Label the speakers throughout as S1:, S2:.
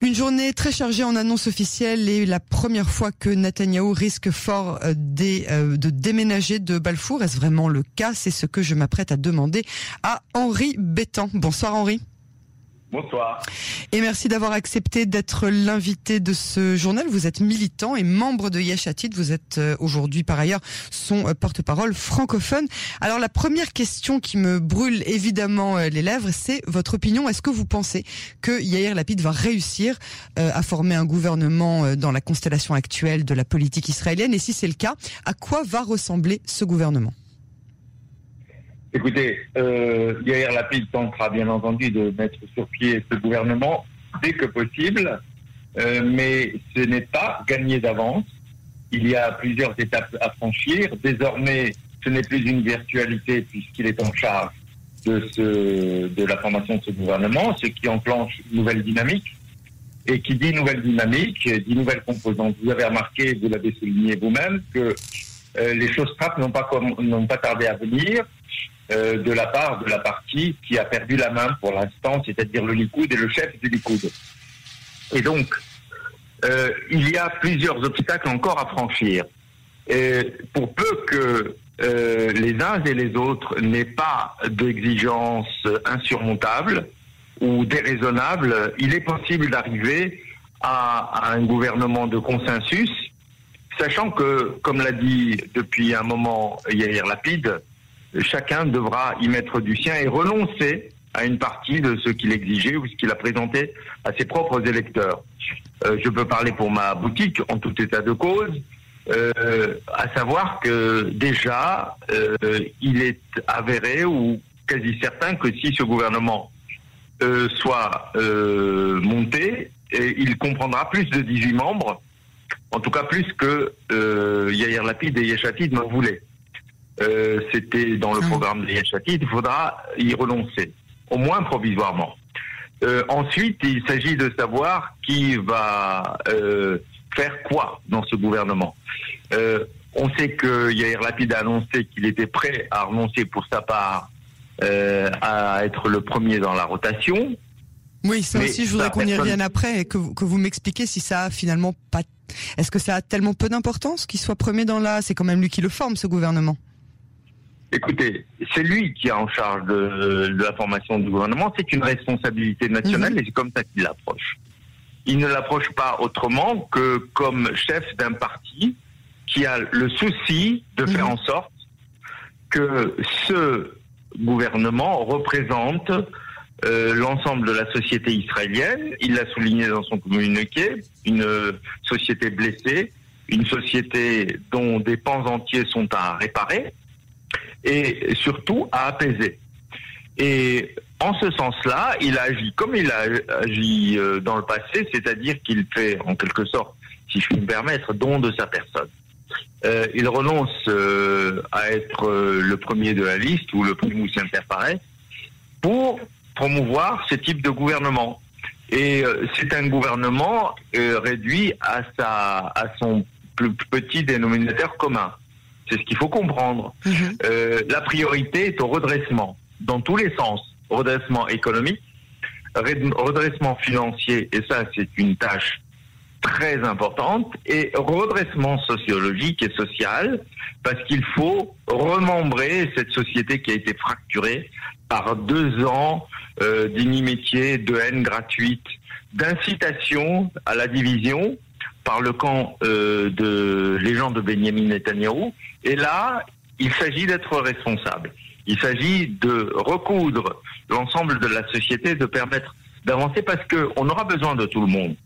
S1: Une journée très chargée en annonces officielles et la première fois que Netanyahou risque fort euh, euh, de déménager de Balfour. Est-ce vraiment le cas? C'est ce que je m'apprête à demander à Henri Bétan. Bonsoir Henri.
S2: Bonsoir.
S1: Et merci d'avoir accepté d'être l'invité de ce journal. Vous êtes militant et membre de Yeshatit. Vous êtes euh, aujourd'hui par ailleurs son euh, porte-parole francophone. Alors la première question qui me brûle évidemment euh, les lèvres, c'est votre opinion. Est-ce que vous pensez que Yair Lapid va réussir à former un gouvernement dans la constellation actuelle de la politique israélienne? Et si c'est le cas, à quoi va ressembler ce gouvernement?
S2: Écoutez, euh, Yair Lapid tentera bien entendu de mettre sur pied ce gouvernement dès que possible, euh, mais ce n'est pas gagné d'avance. Il y a plusieurs étapes à franchir. Désormais, ce n'est plus une virtualité puisqu'il est en charge de, ce, de la formation de ce gouvernement, ce qui enclenche une nouvelle dynamique. Et qui dit nouvelle dynamique, dit nouvelle composante. Vous avez remarqué, vous l'avez souligné vous-même, que euh, les choses frappes n'ont pas, n'ont pas tardé à venir. Euh, de la part de la partie qui a perdu la main pour l'instant, c'est-à-dire le Likoud et le chef du Likoud. Et donc, euh, il y a plusieurs obstacles encore à franchir. Et pour peu que euh, les uns et les autres n'aient pas d'exigences insurmontables ou déraisonnables, il est possible d'arriver à, à, un gouvernement de consensus, sachant que, comme l'a dit depuis un moment Yair Lapide, chacun devra y mettre du sien et renoncer à une partie de ce qu'il exigeait ou ce qu'il a présenté à ses propres électeurs. Euh, je peux parler pour ma boutique en tout état de cause, euh, à savoir que déjà, euh, il est avéré ou quasi certain que si ce gouvernement soit monté, et il comprendra plus de 18 membres, en tout cas plus que Yair Lapid et Yeshatid me voulaient. Euh, c'était dans le ah. programme de Yachati, il faudra y renoncer, au moins provisoirement. Euh, ensuite, il s'agit de savoir qui va euh, faire quoi dans ce gouvernement. on sait que Yair Lapid a annoncé qu'il était prêt à renoncer pour sa part à être le premier dans la rotation.
S1: Oui, ça aussi, je voudrais qu'on y revienne après et que vous, que vous m'expliquiez si ça a finalement pas. Est-ce que ça a tellement peu d'importance qu'il soit premier dans la. C'est quand même lui qui le forme, ce gouvernement?
S2: Écoutez, c'est lui qui est en charge de, la formation du gouvernement. C'est une responsabilité nationale mhm. et c'est comme ça qu'il l'approche. Il ne l'approche pas autrement que comme chef d'un parti qui a le souci de faire mhm. en sorte que ce gouvernement représente euh, l'ensemble de la société israélienne. Il l'a souligné dans son communiqué, une société blessée, une société dont des pans entiers sont à réparer et surtout à apaiser. Et en ce sens-là, il a agi comme il a agi euh, dans le passé, c'est-à-dire qu'il fait en quelque sorte, si je puis me permettre, don de sa personne. Euh, il renonce euh, à être le premier de la liste ou le primus inter pares pour promouvoir ce type de gouvernement. Et c'est un gouvernement réduit à sa à son plus petit dénominateur commun. C'est ce qu'il faut comprendre. Mhm. Euh, la priorité est au redressement, dans tous les sens. Redressement économique, redressement financier, et ça c'est une tâche très importante, et redressement sociologique et social, parce qu'il faut remembrer cette société qui a été fracturée par deux ans euh, d'inimitié, de haine gratuite, d'incitation à la division, par le camp euh, de les gens de Benjamin Netanyahu. Et là, il s'agit d'être responsable. Il s'agit de recoudre l'ensemble de la société, de permettre d'avancer parce qu'on aura besoin de tout le monde.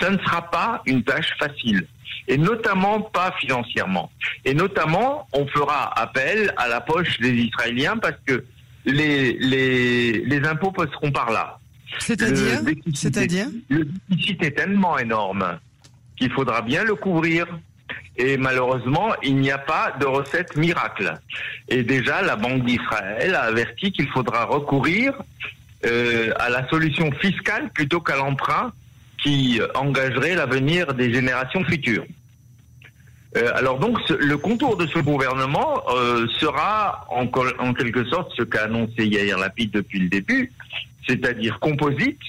S2: Ça ne sera pas une tâche facile, et notamment pas financièrement. Et notamment, on fera appel à la poche des Israéliens parce que les, les, les impôts passeront par là.
S1: C'est-à-dire C'est-à-dire
S2: Le déficit est tellement énorme il faudra bien le couvrir. Et malheureusement, il n'y a pas de recette miracle. Et déjà, la Banque d'Israël a averti qu'il faudra recourir euh, à la solution fiscale plutôt qu'à l'emprunt qui engagerait l'avenir des générations futures. Euh, alors donc, le contour de ce gouvernement euh, sera en, en, quelque sorte ce qu'a annoncé Yair Lapid depuis le début, c'est-à-dire composite,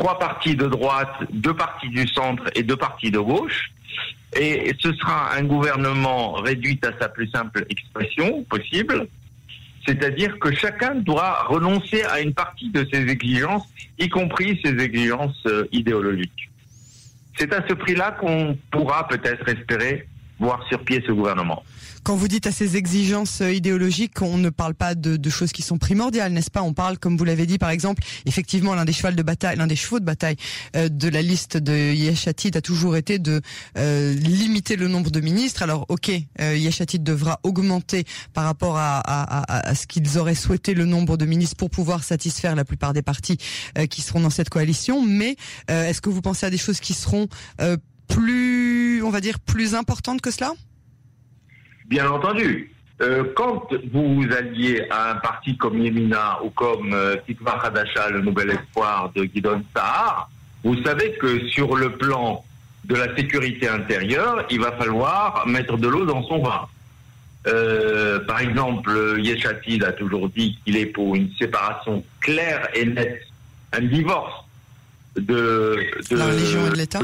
S2: trois partis de droite, deux partis du centre et deux partis de gauche. Et ce sera un gouvernement réduit à sa plus simple expression possible, c'est-à-dire que chacun doit renoncer à une partie de ses exigences, y compris ses exigences euh, idéologiques. C'est à ce prix-là qu'on pourra peut-être espérer voir sur pied ce gouvernement.
S1: Quand vous dites à ces exigences euh, idéologiques, on ne parle pas de, de choses qui sont primordiales, n'est-ce pas? On parle, comme vous l'avez dit, par exemple, effectivement, l'un des chevaux de bataille, l'un des chevaux de bataille euh, de la liste de Yeshatid a toujours été de euh, limiter le nombre de ministres. Alors, ok, euh, Yeshatid devra augmenter par rapport à, à, à, ce qu'ils auraient souhaité le nombre de ministres pour pouvoir satisfaire la plupart des partis euh, qui seront dans cette coalition. Mais est-ce que vous pensez à des choses qui seront plus, on va dire, plus importantes que cela?
S2: Bien entendu. Euh, quand vous alliez à un parti comme Yemina ou comme euh, Tikva Hadasha, le nouvel espoir de Guidon Sahar, vous savez que sur le plan de la sécurité intérieure, il va falloir mettre de l'eau dans son vin. Euh, par exemple, Yeshatid a toujours dit qu'il est pour une séparation claire et nette, un divorce de,
S1: de la religion et de l'État.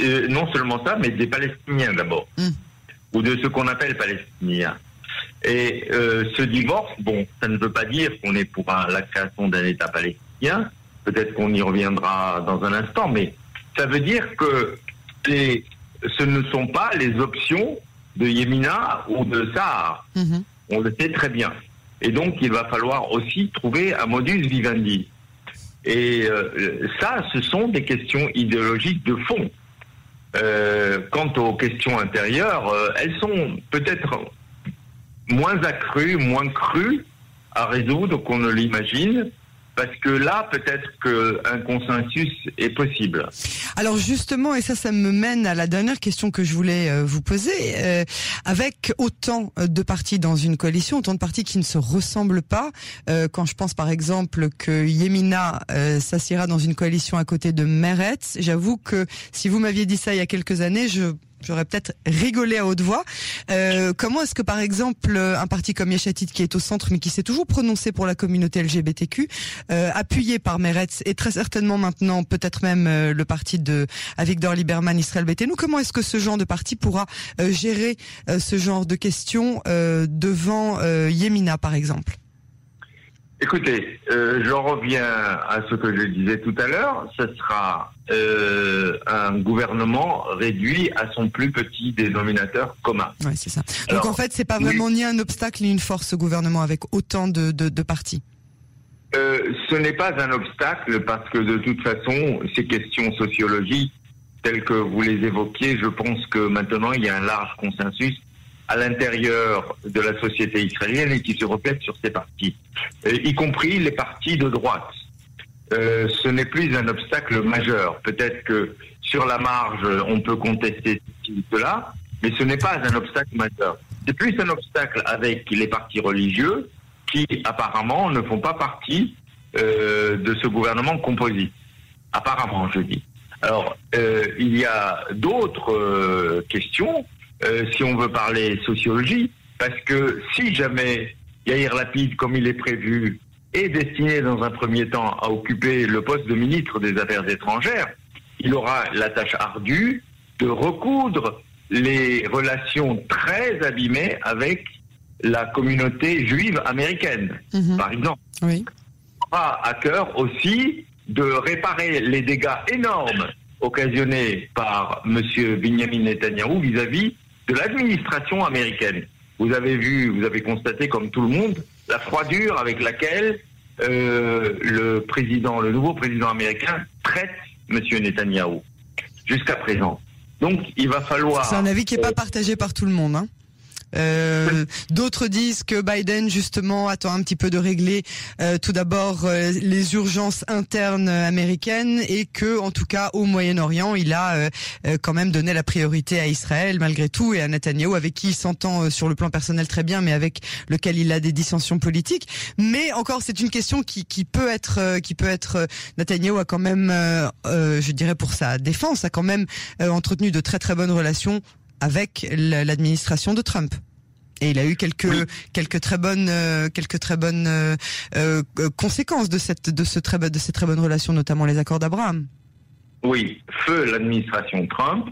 S2: Euh, non seulement ça, mais des Palestiniens d'abord. Mm ou de ce qu'on appelle palestinien. Et euh, ce divorce, bon, ça ne veut pas dire qu'on est pour un, la création d'un État palestinien. Peut-être qu'on y reviendra dans un instant, mais ça veut dire que les, ce ne sont pas les options de Yemina ou de Sahar. Mm-hmm. On le sait très bien. Et donc, il va falloir aussi trouver un modus vivendi. Et euh, ça, ce sont des questions idéologiques de fond. Euh, quant aux questions intérieures, euh, elles sont peut-être moins accrues, moins crues à résoudre qu'on ne l'imagine. Parce que là, peut-être qu'un consensus est possible.
S1: Alors justement, et ça, ça me mène à la dernière question que je voulais euh, vous poser. Euh, avec autant de partis dans une coalition, autant de partis qui ne se ressemblent pas, euh, quand je pense par exemple que Yemina s'assiera dans une coalition à côté de Meretz, j'avoue que si vous m'aviez dit ça il y a quelques années, je j'aurais peut-être rigolé à haute voix. Euh, comment est-ce que, par exemple, un parti comme Yeshatit, qui est au centre, mais qui s'est toujours prononcé pour la communauté LGBTQ, euh, appuyé par Meretz, et très certainement maintenant, peut-être même euh, le parti de Avigdor Lieberman, Israël Betenu, comment est-ce que ce genre de parti pourra gérer ce genre de questions devant Yemina, par exemple?
S2: Écoutez, euh, j'en reviens à ce que je disais tout à l'heure. Ce sera euh, un gouvernement réduit à son plus petit dénominateur commun.
S1: Oui, c'est ça. Donc en fait, c'est pas vraiment ni un obstacle ni une force ce gouvernement avec autant de, de, de partis.
S2: Euh, ce n'est pas un obstacle parce que de toute façon, ces questions sociologiques telles que vous les évoquiez, je pense que maintenant il y a un large consensus à l'intérieur de la société israélienne et qui se reflète sur ces partis, euh, y compris les partis de droite. Euh, ce n'est plus un obstacle majeur. Peut-être que sur la marge, on peut contester cela, mais ce n'est pas un obstacle majeur. C'est plus un obstacle avec les partis religieux qui, apparemment, ne font pas partie euh, de ce gouvernement composite. Apparemment, je dis. Alors, il y a d'autres questions euh, si on veut parler sociologie, parce que si jamais Yair Lapide, comme il est prévu, est destiné dans un premier temps à occuper le poste de ministre des Affaires étrangères, il aura la tâche ardue de recoudre les relations très abîmées avec la communauté juive américaine, mhm. par exemple.
S1: Oui.
S2: Il aura à cœur aussi de réparer les dégâts énormes occasionnés par M. Benjamin Netanyahu vis-à-vis de l'administration américaine. Vous avez vu, vous avez constaté comme tout le monde la froidure avec laquelle euh, le président, le nouveau président américain traite M. Netanyahou jusqu'à présent. Donc il va falloir.
S1: C'est un avis qui n'est pas partagé par tout le monde. Hein euh, D'autres disent que Biden justement attend un petit peu de régler euh, tout d'abord euh, les urgences internes américaines et que en tout cas au Moyen-Orient il a euh, quand même donné la priorité à Israël malgré tout et à Netanyahu avec qui il s'entend sur le plan personnel très bien mais avec lequel il a des dissensions politiques. Mais encore c'est une question qui, peut être qui peut être Netanyahu a quand même je dirais pour sa défense a quand même entretenu de très très bonnes relations avec l'administration de Trump Et il a eu quelques quelques très bonnes quelques très bonnes conséquences de cette de ce très de ces très bonnes relations, notamment les accords d'Abraham.
S2: Oui, feu l'administration Trump,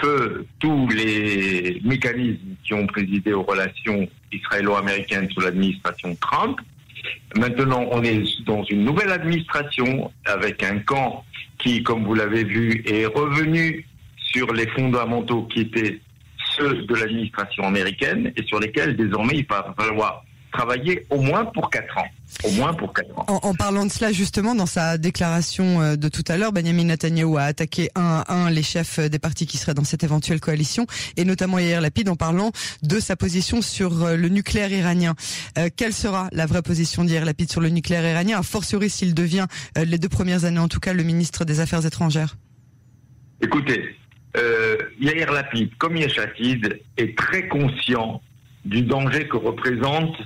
S2: feu tous les mécanismes qui ont présidé aux relations israélo-américaines sous l'administration Trump. Maintenant, on est dans une nouvelle administration avec un camp qui, comme vous l'avez vu, est revenu sur les fondamentaux qui étaient ceux de l'administration américaine et sur lesquels désormais il va falloir travailler au moins pour quatre ans. Au moins pour quatre ans.
S1: En, parlant de cela, justement, dans sa déclaration euh, de tout à l'heure, Benjamin Netanyahu a attaqué un à un les chefs des partis qui seraient dans cette éventuelle coalition, et notamment Yair Lapid en parlant de sa position sur euh, le nucléaire iranien. Euh, quelle sera la vraie position d'Yair Lapid sur le nucléaire iranien, a fortiori s'il devient, les deux premières années en tout cas, le ministre des Affaires étrangères?
S2: Écoutez, Yair Lapid, comme Yeshatid, est très conscient du danger que représente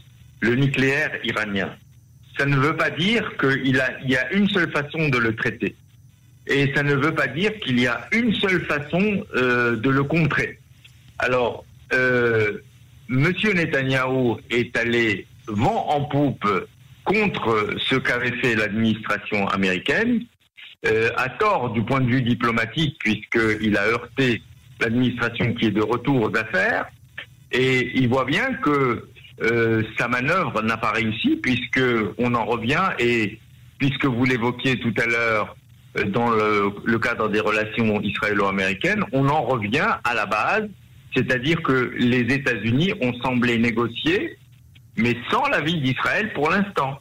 S2: le nucléaire iranien. Ça ne veut pas dire qu'il y a une seule façon de le traiter. Et ça ne veut pas dire qu'il y a une seule façon euh, de le contrer. Alors, euh, Monsieur Netanyahou est allé vent en poupe contre ce qu'avait fait l'administration américaine, euh, à tort du point de vue diplomatique, puisqu'il a heurté l'administration qui est de retour d'affaires, et il voit bien que euh, sa manœuvre n'a pas réussi puisque on en revient et puisque vous l'évoquiez tout à l'heure euh, dans le, cadre des relations israélo-américaines, on en revient à la base, c'est-à-dire que les États-Unis ont semblé négocier, mais sans l'avis d'Israël pour l'instant.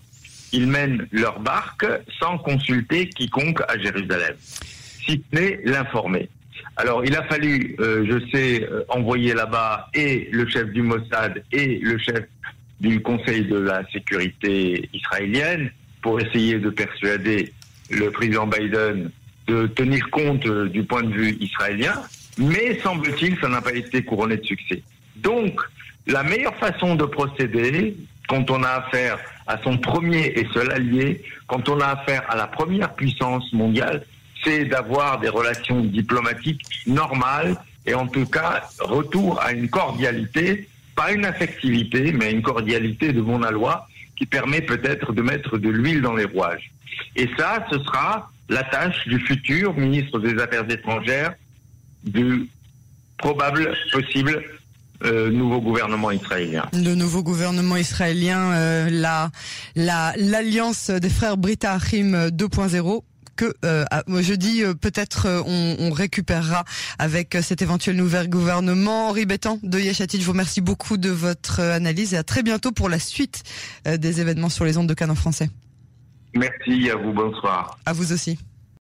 S2: Ils mènent leur barque sans consulter quiconque à Jérusalem, si ce n'est l'informer. Alors, il a fallu, euh, je sais, euh, envoyer là-bas et le chef du Mossad et le chef du Conseil de la sécurité israélienne pour essayer de persuader le président Biden de tenir compte euh, du point de vue israélien, mais semble-t-il, ça n'a pas été couronné de succès. Donc, la meilleure façon de procéder, quand on a affaire à son premier et seul allié, quand on a affaire à la première puissance mondiale, c'est d'avoir des relations diplomatiques normales et en tout cas retour à une cordialité, pas une affectivité, mais une cordialité de mon loi qui permet peut-être de mettre de l'huile dans les rouages. Et ça, ce sera la tâche du futur ministre des Affaires étrangères du probable, possible euh, nouveau gouvernement israélien.
S1: Le nouveau gouvernement israélien, euh, la l'alliance des frères Brita Achim 2.0 que euh, je dis euh, peut-être euh, on, on, récupérera avec cet éventuel nouvel gouvernement. Henri Bétan de Yeshatit, je vous remercie beaucoup de votre analyse et à très bientôt pour la suite des événements sur les ondes de Canon français.
S2: Merci à vous, bonsoir.
S1: À vous aussi.